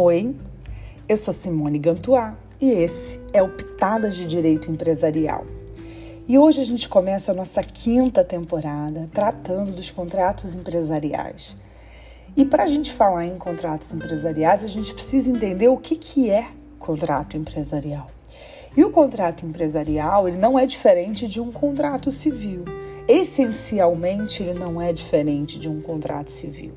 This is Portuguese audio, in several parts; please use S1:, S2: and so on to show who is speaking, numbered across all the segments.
S1: Oi, eu sou Simone Gantuá e esse é o Pitadas de Direito Empresarial. E hoje a gente começa a nossa quinta temporada tratando dos contratos empresariais. E para a gente falar em contratos empresariais, a gente precisa entender o que, que é contrato empresarial. E o contrato empresarial ele não é diferente de um contrato civil. Essencialmente, ele não é diferente de um contrato civil.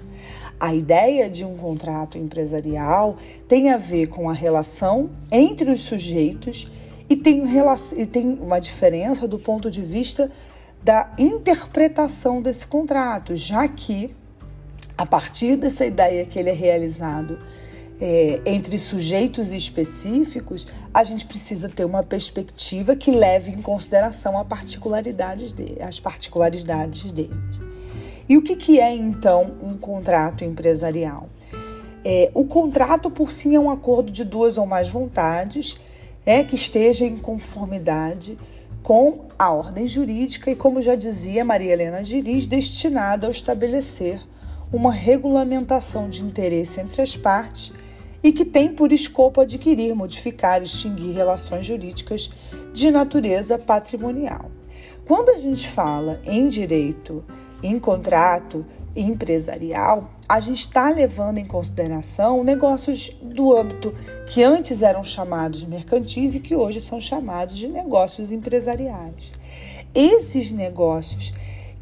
S1: A ideia de um contrato empresarial tem a ver com a relação entre os sujeitos e tem, e tem uma diferença do ponto de vista da interpretação desse contrato, já que a partir dessa ideia que ele é realizado é, entre sujeitos específicos, a gente precisa ter uma perspectiva que leve em consideração particularidades dele, as particularidades deles. E o que, que é então um contrato empresarial? É, o contrato por si é um acordo de duas ou mais vontades é, que esteja em conformidade com a ordem jurídica e, como já dizia Maria Helena Giris, destinado a estabelecer uma regulamentação de interesse entre as partes e que tem por escopo adquirir, modificar, extinguir relações jurídicas de natureza patrimonial. Quando a gente fala em direito em contrato empresarial, a gente está levando em consideração negócios do âmbito que antes eram chamados de mercantis e que hoje são chamados de negócios empresariais. Esses negócios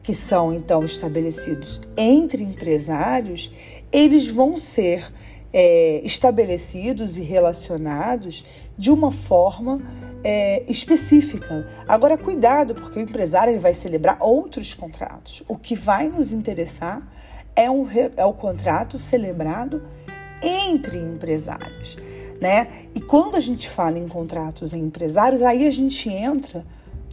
S1: que são então estabelecidos entre empresários, eles vão ser é, estabelecidos e relacionados de uma forma é, específica. Agora, cuidado, porque o empresário ele vai celebrar outros contratos. O que vai nos interessar é, um, é o contrato celebrado entre empresários. Né? E quando a gente fala em contratos em empresários, aí a gente entra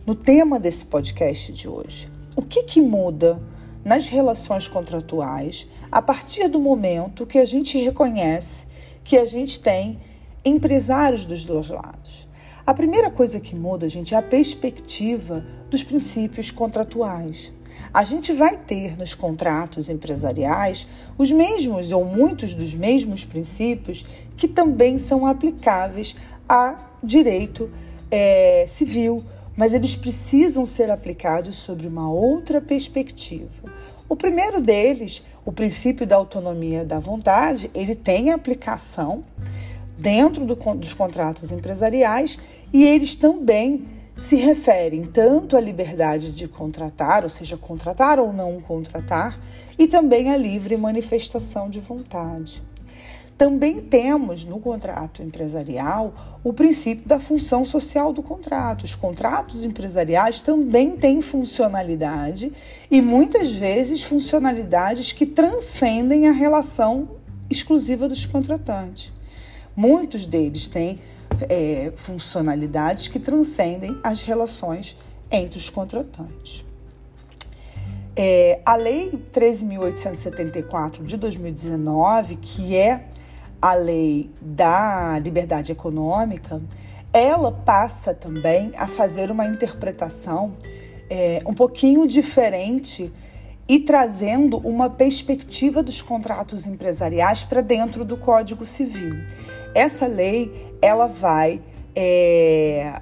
S1: no tema desse podcast de hoje. O que, que muda nas relações contratuais a partir do momento que a gente reconhece que a gente tem empresários dos dois lados? A primeira coisa que muda, gente, é a perspectiva dos princípios contratuais. A gente vai ter nos contratos empresariais os mesmos ou muitos dos mesmos princípios que também são aplicáveis a direito é, civil, mas eles precisam ser aplicados sobre uma outra perspectiva. O primeiro deles, o princípio da autonomia da vontade, ele tem aplicação dentro do, dos contratos empresariais e eles também se referem tanto à liberdade de contratar, ou seja, contratar ou não contratar, e também à livre manifestação de vontade. Também temos no contrato empresarial o princípio da função social do contrato. Os contratos empresariais também têm funcionalidade e muitas vezes funcionalidades que transcendem a relação exclusiva dos contratantes. Muitos deles têm é, funcionalidades que transcendem as relações entre os contratantes. É, a Lei 13.874 de 2019, que é a lei da liberdade econômica, ela passa também a fazer uma interpretação é, um pouquinho diferente e trazendo uma perspectiva dos contratos empresariais para dentro do Código Civil. Essa lei ela vai é,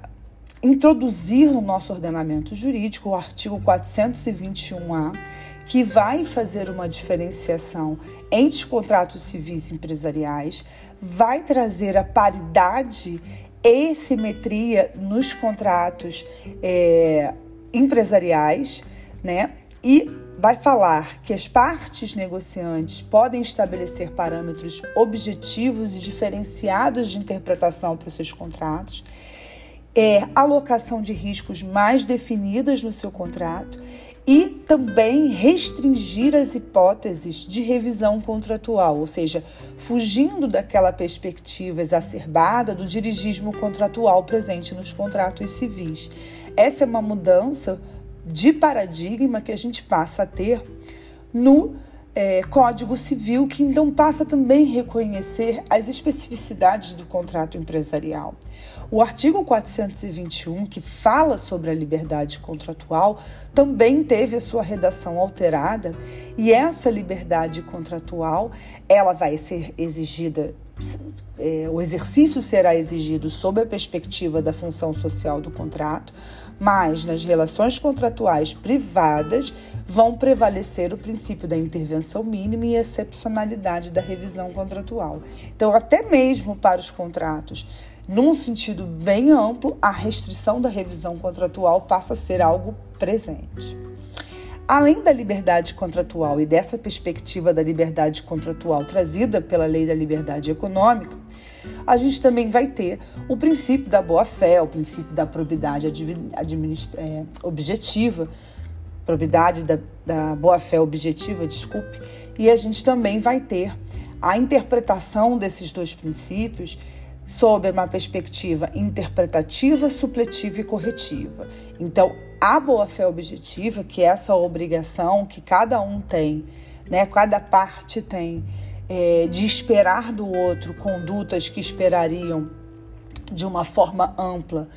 S1: introduzir no nosso ordenamento jurídico o artigo 421A, que vai fazer uma diferenciação entre os contratos civis e empresariais, vai trazer a paridade e simetria nos contratos é, empresariais, né? E vai falar que as partes negociantes podem estabelecer parâmetros objetivos e diferenciados de interpretação para os seus contratos, é, alocação de riscos mais definidas no seu contrato e também restringir as hipóteses de revisão contratual, ou seja, fugindo daquela perspectiva exacerbada do dirigismo contratual presente nos contratos civis. Essa é uma mudança de paradigma que a gente passa a ter no é, Código Civil, que então passa também a reconhecer as especificidades do contrato empresarial. O artigo 421, que fala sobre a liberdade contratual, também teve a sua redação alterada, e essa liberdade contratual, ela vai ser exigida é, o exercício será exigido sob a perspectiva da função social do contrato, mas nas relações contratuais privadas vão prevalecer o princípio da intervenção mínima e excepcionalidade da revisão contratual. Então, até mesmo para os contratos, num sentido bem amplo, a restrição da revisão contratual passa a ser algo presente. Além da liberdade contratual e dessa perspectiva da liberdade contratual trazida pela Lei da Liberdade Econômica, a gente também vai ter o princípio da boa-fé, o princípio da probidade é, objetiva, probidade da, da boa-fé objetiva, desculpe, e a gente também vai ter a interpretação desses dois princípios sob uma perspectiva interpretativa, supletiva e corretiva. Então, a boa-fé objetiva, que é essa obrigação que cada um tem, né, cada parte tem, é, de esperar do outro condutas que esperariam de uma forma ampla,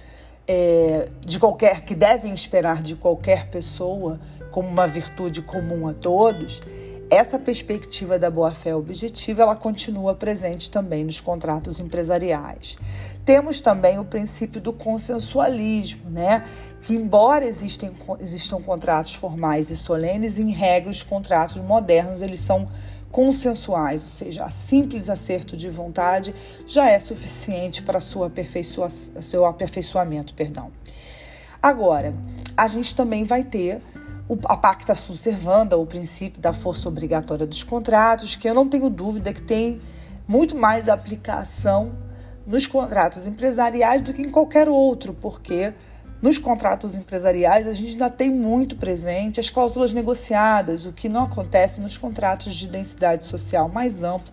S1: é, de qualquer que devem esperar de qualquer pessoa como uma virtude comum a todos, essa perspectiva da boa-fé objetiva ela continua presente também nos contratos empresariais. Temos também o princípio do consensualismo, né? que embora existem, existam contratos formais e solenes, em regra os contratos modernos eles são consensuais, ou seja, a simples acerto de vontade já é suficiente para sua seu aperfeiçoamento. Perdão. Agora, a gente também vai ter a pacta sunt servanda, o princípio da força obrigatória dos contratos, que eu não tenho dúvida que tem muito mais aplicação nos contratos empresariais do que em qualquer outro, porque nos contratos empresariais a gente ainda tem muito presente as cláusulas negociadas, o que não acontece nos contratos de densidade social mais ampla,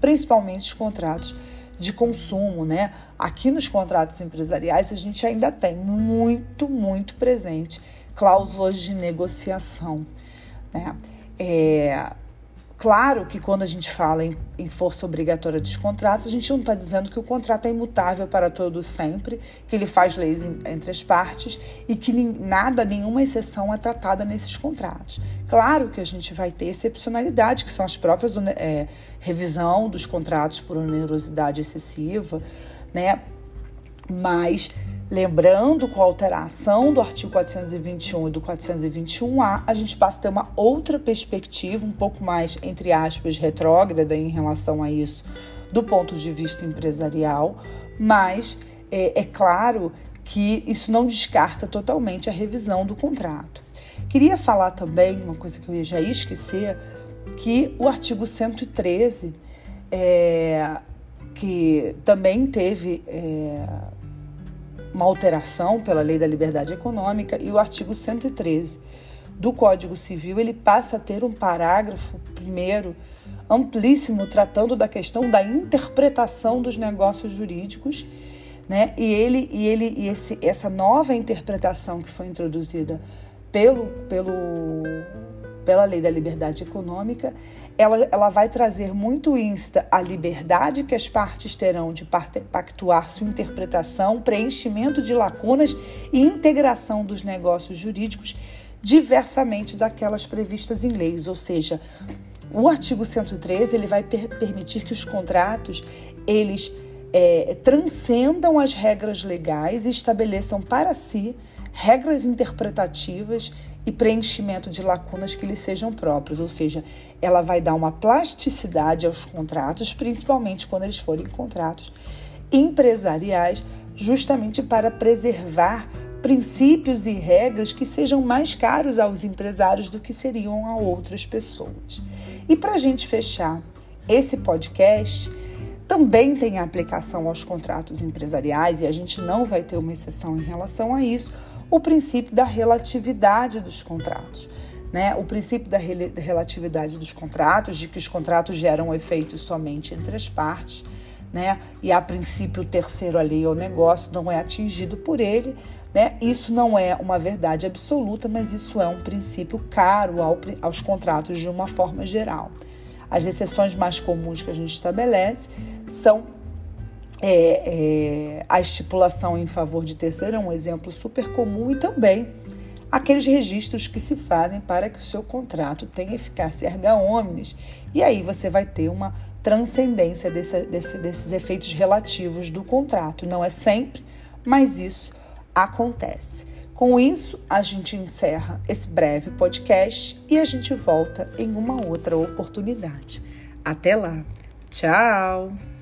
S1: principalmente os contratos de consumo, né? Aqui nos contratos empresariais a gente ainda tem muito, muito presente cláusulas de negociação. Né? É, claro que quando a gente fala em, em, força obrigatória dos contratos, a gente não está dizendo que o contrato é imutável para todo sempre, que ele faz leis em, entre as partes e que nada, nenhuma exceção é tratada nesses contratos. Claro que a gente vai ter excepcionalidade, que são as próprias é, revisão dos contratos por onerosidade excessiva, né? Mas Lembrando, com a alteração do artigo 421 e do 421A, a gente passa a ter uma outra perspectiva, um pouco mais, entre aspas, retrógrada em relação a isso, do ponto de vista empresarial, mas é, é claro que isso não descarta totalmente a revisão do contrato. Queria falar também, uma coisa que eu já ia esquecer, que o artigo 113, é, que também teve. É, uma alteração pela Lei da Liberdade Econômica e o artigo 113 do Código Civil, ele passa a ter um parágrafo primeiro amplíssimo tratando da questão da interpretação dos negócios jurídicos, né? E ele e ele e esse, essa nova interpretação que foi introduzida pelo pelo pela Lei da Liberdade Econômica, ela, ela vai trazer muito insta a liberdade que as partes terão de pactuar sua interpretação, preenchimento de lacunas e integração dos negócios jurídicos diversamente daquelas previstas em leis, ou seja, o artigo 113 ele vai per permitir que os contratos eles é, transcendam as regras legais e estabeleçam para si regras interpretativas e preenchimento de lacunas que lhes sejam próprios, ou seja, ela vai dar uma plasticidade aos contratos, principalmente quando eles forem contratos empresariais, justamente para preservar princípios e regras que sejam mais caros aos empresários do que seriam a outras pessoas. E para a gente fechar esse podcast, também tem aplicação aos contratos empresariais e a gente não vai ter uma exceção em relação a isso o princípio da relatividade dos contratos. Né? O princípio da relatividade dos contratos, de que os contratos geram efeitos somente entre as partes, né? e a princípio o terceiro ali ao negócio não é atingido por ele. Né? Isso não é uma verdade absoluta, mas isso é um princípio caro ao, aos contratos de uma forma geral. As exceções mais comuns que a gente estabelece são é, é, a estipulação em favor de terceiro é um exemplo super comum e também aqueles registros que se fazem para que o seu contrato tenha eficácia erga omnes. E aí você vai ter uma transcendência desse, desse, desses efeitos relativos do contrato. Não é sempre, mas isso acontece. Com isso, a gente encerra esse breve podcast e a gente volta em uma outra oportunidade. Até lá. Tchau!